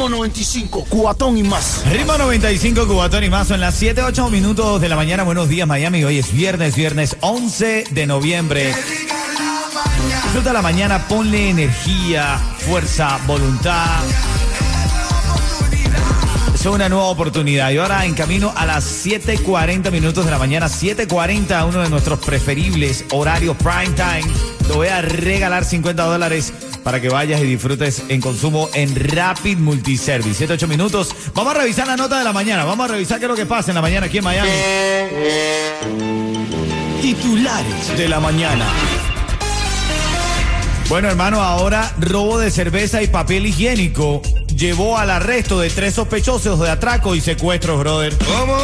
Ritmo 95, cuatón y más. Ritmo 95, Cubatón y más. Son las 7, 8 minutos de la mañana. Buenos días, Miami. Hoy es viernes, viernes 11 de noviembre. Disfruta la mañana, ponle energía, fuerza, voluntad. Es una nueva oportunidad. Y ahora en camino a las 7:40 minutos de la mañana, 7:40, uno de nuestros preferibles horarios prime time. Te voy a regalar 50 dólares para que vayas y disfrutes en consumo en Rapid Multiservice. 7, 8 minutos. Vamos a revisar la nota de la mañana. Vamos a revisar qué es lo que pasa en la mañana aquí en Miami. Titulares de la mañana. Bueno, hermano, ahora robo de cerveza y papel higiénico llevó al arresto de tres sospechosos de atraco y secuestro, brother. ¿Cómo?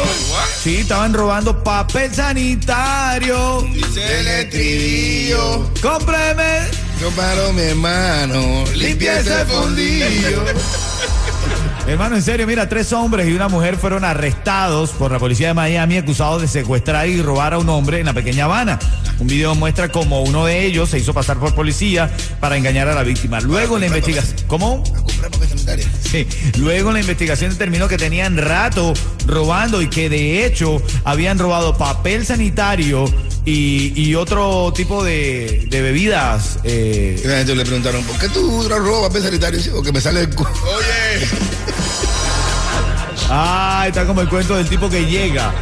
Sí, estaban robando papel sanitario. Dice el estribillo. ¡Cómpreme! Yo paro mi hermano. Limpia ese fondillo. Hermano, en serio, mira, tres hombres y una mujer fueron arrestados por la policía de Miami acusados de secuestrar y robar a un hombre en la pequeña Habana. Un video muestra cómo uno de ellos se hizo pasar por policía para engañar a la víctima. Luego la investigación... ¿Cómo? Comprar papel sanitario. Sí. Luego la investigación determinó que tenían rato robando y que de hecho habían robado papel sanitario y, y otro tipo de, de bebidas. eh, Y la gente le preguntaron, ¿por qué tú robas papel sanitario? Sí, porque me sale el cu- Oye. Ah, está como el cuento del tipo que llega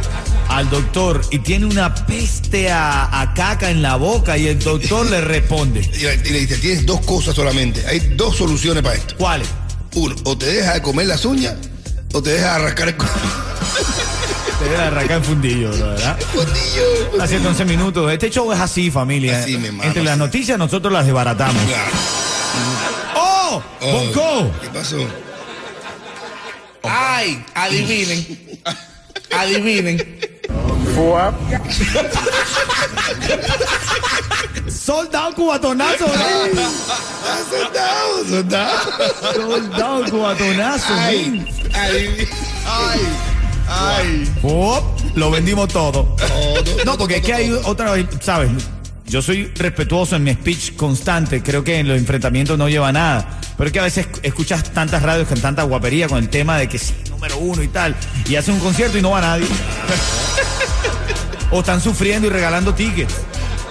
al doctor y tiene una peste a, a caca en la boca y el doctor le responde. Y le y le dice, tienes dos cosas solamente. Hay dos soluciones para esto. ¿Cuáles? Uno, o te deja de comer las uñas o te deja de arrascar el Te debe arrancar en fundillo, ¿verdad? fondillo. Hace 11 minutos. Este show es así, familia. Así, mi Entre las noticias nosotros las desbaratamos. Claro. ¡Oh! Oh, ¡Bonco! ¿Qué pasó? Ay, adivinen. adivinen. ¡Soldado cubatonazo! bro! Ah, soldado, soldado. ¡Soldado cubatonazo! Ay, adivinen. Ay, ay. ¡Pop! Lo vendimos todo. Todo, No, todo, porque es todo, que hay otra vez, ¿sabes? Yo soy respetuoso en mi speech constante. Creo que en los enfrentamientos no lleva nada. Pero es que a veces escuchas tantas radios con tanta guapería con el tema de que sí, número uno y tal. Y hacen un concierto y no va nadie. o están sufriendo y regalando tickets.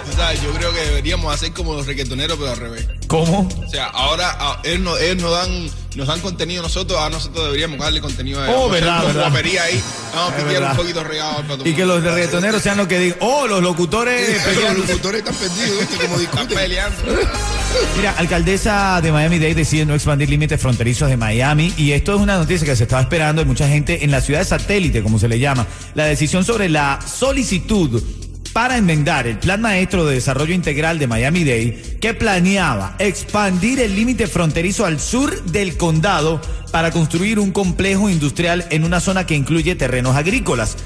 Tú sabes, yo creo que deberíamos hacer como los reggaetoneros, pero al revés. ¿Cómo? O sea, ahora a- ellos, no- ellos nos dan nos dan contenido nosotros, a nosotros deberíamos darle contenido a. Oh, verdad, verdad. guapería ahí. Vamos a Es piquear un verdad. poquito regado para Y que los de reggaetoneros sean los que digan, oh, los locutores Los locutores están perdidos, ¿viste? Como Están discuten. peleando. Mira, alcaldesa de Miami-Dade decide no expandir límites fronterizos de Miami y esto es una noticia que se estaba esperando de mucha gente en la ciudad de satélite, como se le llama. La decisión sobre la solicitud para enmendar el Plan Maestro de Desarrollo Integral de Miami-Dade que planeaba expandir el límite fronterizo al sur del condado para construir un complejo industrial en una zona que incluye terrenos agrícolas.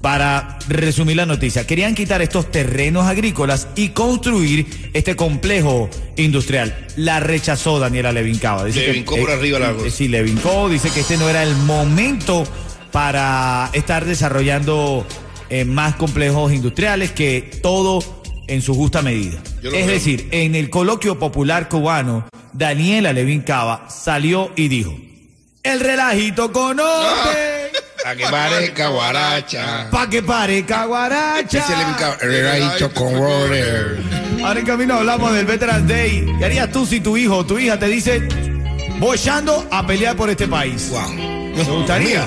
Para resumir la noticia, querían quitar estos terrenos agrícolas y construir este complejo industrial. La rechazó Daniela Levincaba. Dice Le que- vincó por arriba la eh. Sí, le vincó, dice que este no era el momento para estar desarrollando eh, más complejos industriales, que todo en su justa medida. Es veo. decir, en el coloquio popular cubano, Daniela Levin Cava, salió y dijo, el relajito con orden, A que parezca guaracha. pa' que parezca guaracha. Ese el regalito con roller. Ahora en camino hablamos del Veterans Day. ¿Qué harías tú si tu hijo o tu hija te dice, voy echando a pelear por este país? Wow. ¿Te gustaría?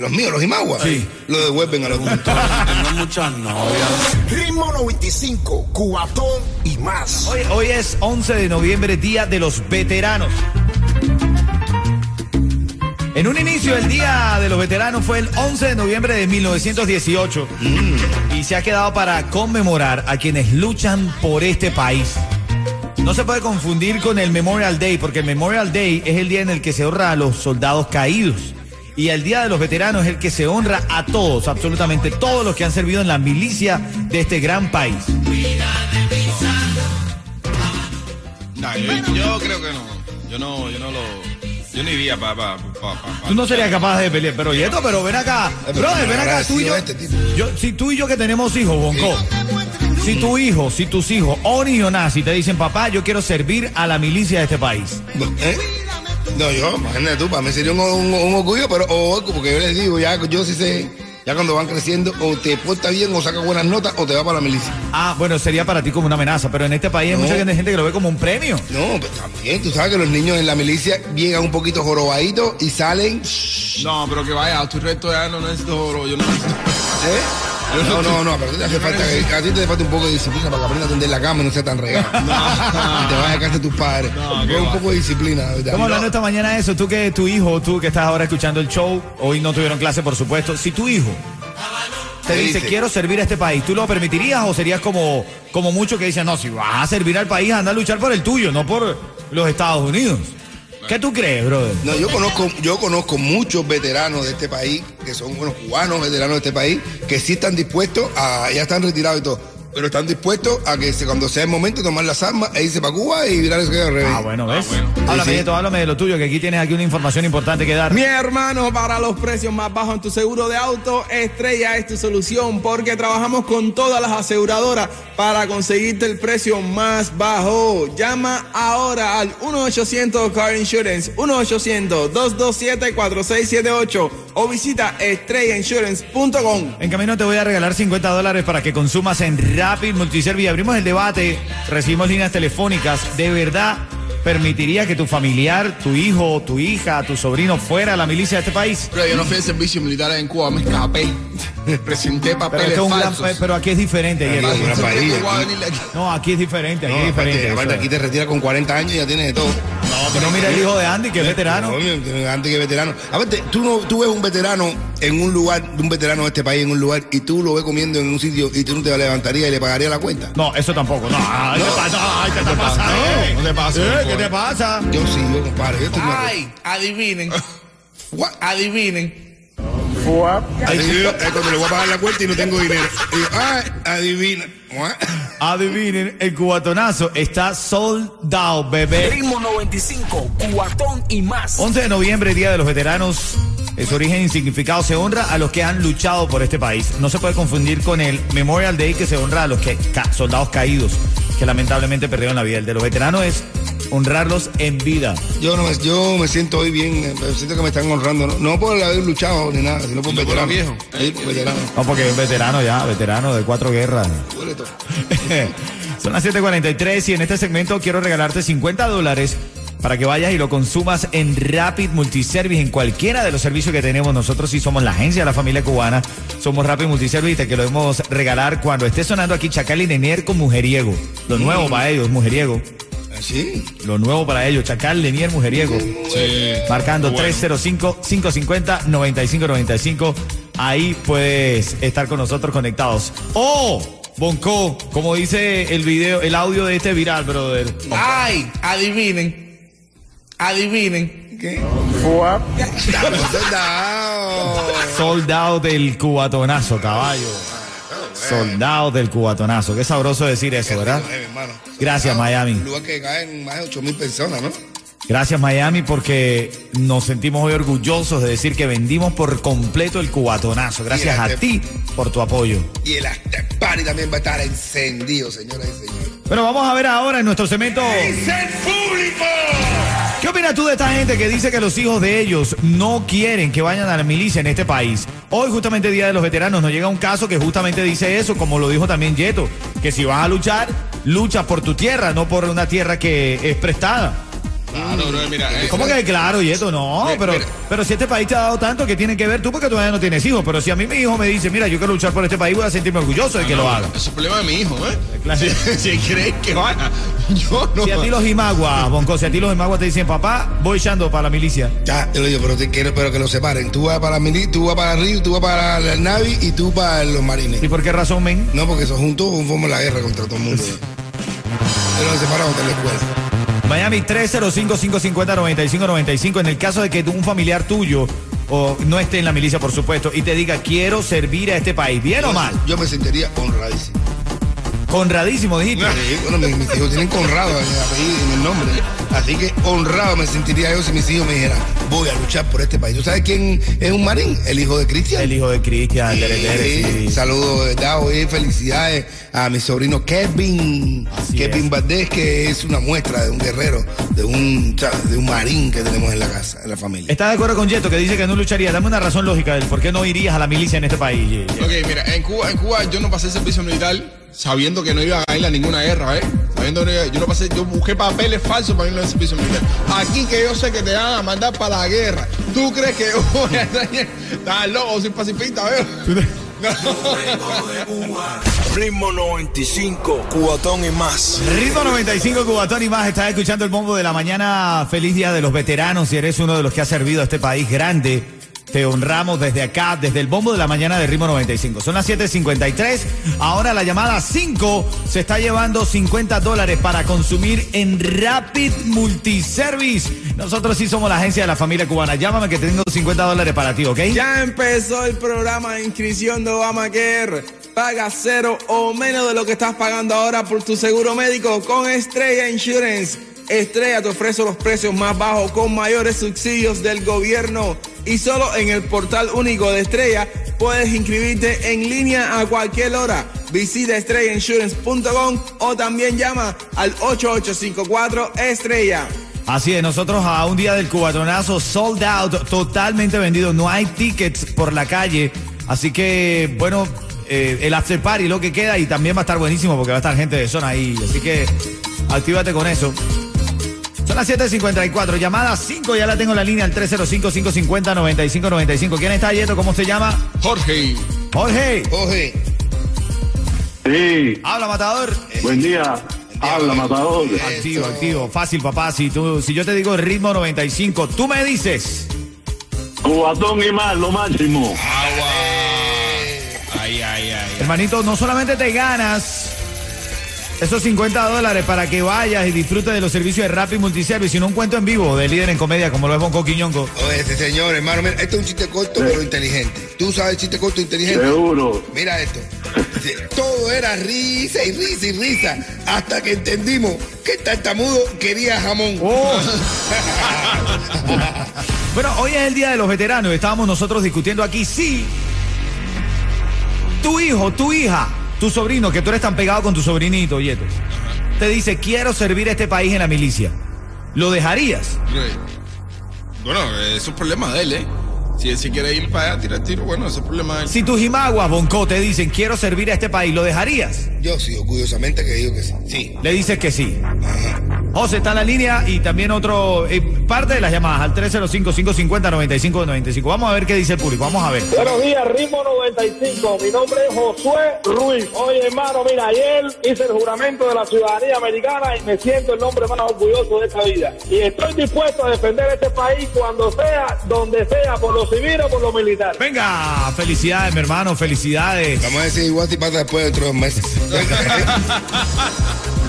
Los míos, los, Imaguas. Sí. Lo devuelven a los juntos. Ritmo 95, Cubatón y más. Hoy, hoy es 11 de noviembre, Día de los Veteranos. En un inicio, el Día de los Veteranos fue el 11 de noviembre de 1918 y se ha quedado para conmemorar a quienes luchan por este país. No se puede confundir con el Memorial Day, porque el Memorial Day es el día en el que se honra a los soldados caídos. Y el Día de los Veteranos es el que se honra a todos, absolutamente todos los que han servido en la milicia de este gran país. Yo, yo creo que no. Yo no, yo no lo. Yo no iría para. Pa, pa, pa, pa- Tú no serías capaz de pelear, pero y esto, pero ven acá, brother, ven acá, tú y yo, Este yo, si tú y yo que tenemos hijos, Bonco, si tu hijo, si tus hijos, Oni o Nasi, te dicen, papá, yo quiero servir a la milicia de este país. ¿eh? No, yo, imagínate tú, para mí sería un, un- un orgullo, pero o porque yo les digo, ya yo sí sé, ya cuando van creciendo, o te portas bien, o sacas buenas notas, o te vas para la milicia. Ah, bueno, sería para ti como una amenaza, pero en este país hay mucha gente gente que lo ve como un premio. No, pues también, tú sabes que los niños en la milicia llegan un poquito jorobaditos y salen. No, pero que vaya, estoy resto ya no necesito oro. Yo no necesito. ¿eh? No, no, no, pero a ti te hace falta, a ti te hace falta un poco de disciplina para que aprendas a tender la cama y no sea tan regado. y te vayas a casa de tus padres. No, Con un poco de disciplina. Estamos hablando esta mañana de eso, tú que tu hijo, tú que estás ahora escuchando el show, hoy no tuvieron clase, por supuesto, si tu hijo te ¿Qué dice, dice? quiero servir a este país, ¿tú lo permitirías o serías como, como muchos que dicen, no, si vas a servir al país, anda a luchar por el tuyo, no por los Estados Unidos? ¿Qué tú crees, brother? No, yo conozco, yo conozco muchos veteranos de este país, que son unos cubanos veteranos de este país, que sí están dispuestos a, ya están retirados y todo, pero están dispuestos a que se- cuando sea el momento tomar las armas e irse para Cuba y virar ese al revés. Ah, bueno, ¿ves? bueno. Háblame Sí, sí. de esto, háblame de lo tuyo, que aquí tienes aquí una información importante que dar. Mi hermano, para los precios más bajos en tu seguro de auto, Estrella es tu solución porque trabajamos con todas las aseguradoras para conseguirte el precio más bajo. Llama ahora al 1-800 Car Insurance, 1-800-227-4678 o visita estrellainsurance.com. En camino te voy a regalar 50 dólares para que consumas en Rapid Multiservice. Abrimos el debate, recibimos líneas telefónicas. ¿De verdad permitiría que tu familiar, tu hijo, tu hija, tu sobrino fuera a la milicia de este país? Pero yo no fui de servicio militar en Cuba, me escapé. Presenté Pero, papeles es gran- falsos. pero aquí es diferente. No, aquí es diferente, aquí No, es diferente. aparte, aparte, eso aquí te retiras con 40 años y ya tienes de todo. No, pero mira el hijo de Andy, que es veterano. No, Antes que veterano. Aparte, tú, no, tú ves un veterano en un lugar, un veterano de este país en un lugar, y tú lo ves comiendo en un sitio y tú no te levantarías y le pagarías la cuenta. No, eso tampoco. No, ay, ¿qué pasa? Ay, ¿qué te pasa? eh? No te Eh, ¿Qué te pasa? Yo sí, yo compadre. Yo estoy Ay, adivinen, What? adivinen. Adivino, es cuando le voy a pagar la cuenta y no tengo dinero. Y adivina. Adivinen, el cubatonazo está sold out, bebé. Ritmo 95, Cubatón y más. 11 de noviembre, Día de los Veteranos. Su origen y significado se honra a los que han luchado por este país. No se puede confundir con el Memorial Day que se honra a los que, ca- soldados caídos que lamentablemente perdieron la vida. El de los veteranos es honrarlos en vida. Yo, no me, yo me siento hoy bien, eh, siento que me están honrando. No, no por haber luchado ni nada, sino por Y no por veterano. Sí, por veterano. No, porque es veterano ya, veterano de cuatro guerras. Huele todo. Son las 7:43 y en este segmento quiero regalarte 50 dólares para que vayas y lo consumas en Rapid Multiservice, en cualquiera de los servicios que tenemos. Nosotros sí somos la agencia de la familia cubana, somos Rapid Multiservice y te queremos regalar cuando esté sonando aquí Chacal y Lenier con Mujeriego. Lo nuevo para ellos, Mujeriego. Así. Lo nuevo para ellos, Chacal, Lenier, Mujeriego. Sí. Marcando Bueno. 305-550-9595. Ahí puedes estar con nosotros conectados. ¡Oh! Bonco, como dice el video, el audio de este viral, brother. Ay, adivinen, adivinen. ¿Qué? Soldados. Soldado del cubatonazo, caballo. Soldado del cubatonazo. Qué sabroso decir eso, ¿verdad? Gracias, Miami. Un lugar que caen más de 8 mil personas, ¿no? Gracias, Miami, porque nos sentimos hoy orgullosos de decir que vendimos por completo el cubatonazo. Gracias a ti por tu apoyo. Y el after party también va a estar encendido, señoras y señores. Bueno, vamos a ver ahora en nuestro cemento. ¡El público! opinas tú de esta gente que dice que los hijos de ellos no quieren que vayan a la milicia en este país? Hoy, justamente Día de los Veteranos, nos llega un caso que justamente dice eso, como lo dijo también Yeto, que si vas a luchar, lucha por tu tierra, no por una tierra que es prestada. Claro, bro, mira. eh, ¿Cómo que claro, Yeto? No, Mira, pero, mira. pero si este país te ha dado tanto, ¿qué tiene que ver tú? Porque todavía no tienes hijos. Pero si a mí mi hijo me dice, mira, yo quiero luchar por este país, voy a sentirme orgulloso de que no, lo haga. Es el problema de mi hijo, ¿eh? Claro. Si, si crees que vaya, yo no. Si a ti los Imaguas, Bonco, si a ti los Imaguas te dicen, papá, voy echando para la milicia. Ya, te lo digo, pero te quiero pero que lo separen. Tú vas para la mili, tú vas para el Río, tú vas para el Navi y tú para los marines. ¿Y por qué razón, men? No, porque esos juntos conforman la guerra contra todo el mundo. Pero los separados de la escuela. Miami 305-550-9595. En el caso de que un familiar tuyo o no esté en la milicia, por supuesto, y te diga, quiero servir a este país, ¿bien o mal? Yo me sentiría honradísimo. Honradísimo, dijiste. Bueno, mis, mis hijos tienen Conrado en el apellido, en el nombre. Así que honrado me sentiría yo si mis hijos me dijeran, voy a luchar por este país. ¿Tú sabes quién es un marín? El hijo de Cristian. El hijo de Cristian, Sí, sí. Saludos de verdad, hoy felicidades a mi sobrino Kevin, Así Kevin es. Valdés, que es una muestra de un guerrero, de un, de un marín que tenemos en la casa, en la familia. ¿Estás de acuerdo con Yeto que dice que no lucharía? Dame una razón lógica del por qué no irías a la milicia en este país. Ye- Ye- Ok, mira, en Cuba, en Cuba yo no pasé servicio militar sabiendo que no iba a ir a ninguna guerra, ¿eh? Iba- yo no pasé, yo busqué papeles falsos para ir al servicio militar. Aquí que yo sé que te van a mandar para la guerra. ¿Tú crees que yo voy a estar loco, soy pacifista, veo. Ritmo 95, cubatón y más. Ritmo 95 Cubatón y más. Estás escuchando el bombo de la mañana. Feliz día de los veteranos. Si eres uno de los que ha servido a este país grande, te honramos desde acá, desde el bombo de la mañana de Ritmo 95. Son las 7:53. Ahora la llamada 5 se está llevando 50 dólares para consumir en Rapid Multiservice. Nosotros sí somos la agencia de la familia cubana. Llámame que tengo 50 dólares para ti, ¿ok? Ya empezó el programa de inscripción de Obamacare. Paga cero o menos de lo que estás pagando ahora por tu seguro médico con Estrella Insurance. Estrella te ofrece los precios más bajos con mayores subsidios del gobierno. Y solo en el portal único de Estrella puedes inscribirte en línea a cualquier hora. Visita estrellainsurance.com o también llama al 8854 Estrella. Así es, nosotros a un día del cubatonazo sold out, totalmente vendido, no hay tickets por la calle, así que bueno, eh, el after party lo que queda y también va a estar buenísimo porque va a estar gente de zona ahí, así que actívate con eso. Las 7.54, llamada 5, ya la tengo en la línea al 305-550-9595. ¿Quién está Yeto? ¿Cómo se llama? Jorge, Jorge, Oje, Sí, habla matador. buen día. Habla, matador. Activo, activo, fácil papá, si, tú, si yo te digo ritmo 95, tú me dices... Cubatón y más, lo máximo. agua. Ay, ay, ay. Hermanito, no solamente te ganas esos 50 dólares para que vayas y disfrutes de los servicios de Rappi Multiservice, sino un cuento en vivo de líder en comedia como lo es Bonco Quiñongo. oye, este señor, hermano, mira, esto es un chiste corto pero inteligente. ¿Tú sabes el chiste corto inteligente? Seguro. Mira esto. Todo era risa y risa y risa hasta que entendimos que tartamudo quería jamón. Oh. Bueno, hoy es el Día de los Veteranos. Estábamos nosotros discutiendo aquí si tu hijo, tu hija, tu sobrino, que tú eres tan pegado con tu sobrinito, Yeto, te dice, quiero servir a este país en la milicia. ¿Lo dejarías? Bueno, eso es problema de él, ¿eh? Si él se quiere ir para allá, tirar tiro, bueno, ese es problema de él. Si tus jimaguas, Bonco, te dicen, quiero servir a este país, ¿lo dejarías? Yo sí, orgullosamente que digo que sí. Sí. Le dices que sí. José está en la línea y también otro, eh, parte de las llamadas al 305-550-9595. Vamos a ver qué dice el público, vamos a ver. Buenos días, Ritmo 95. Mi nombre es Josué Ruiz. Oye, hermano, mira, ayer hice el juramento de la ciudadanía americana y me siento el hombre más orgulloso de esta vida. Y estoy dispuesto a defender este país cuando sea, donde sea, por lo civil o por lo militar. Venga, felicidades, mi hermano, felicidades. Vamos a decir igual si pasa después de otros meses.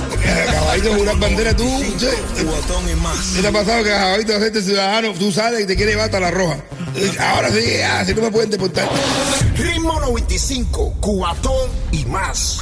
Caballito, jurar bandera tú. che. Cubatón y más. ¿Qué te ha pasado que Caballito hacerte ciudadano? Tú sales y te quiere hasta la roja. Ahora sí, si no me pueden deportar. Ritmo 95, cubatón y más.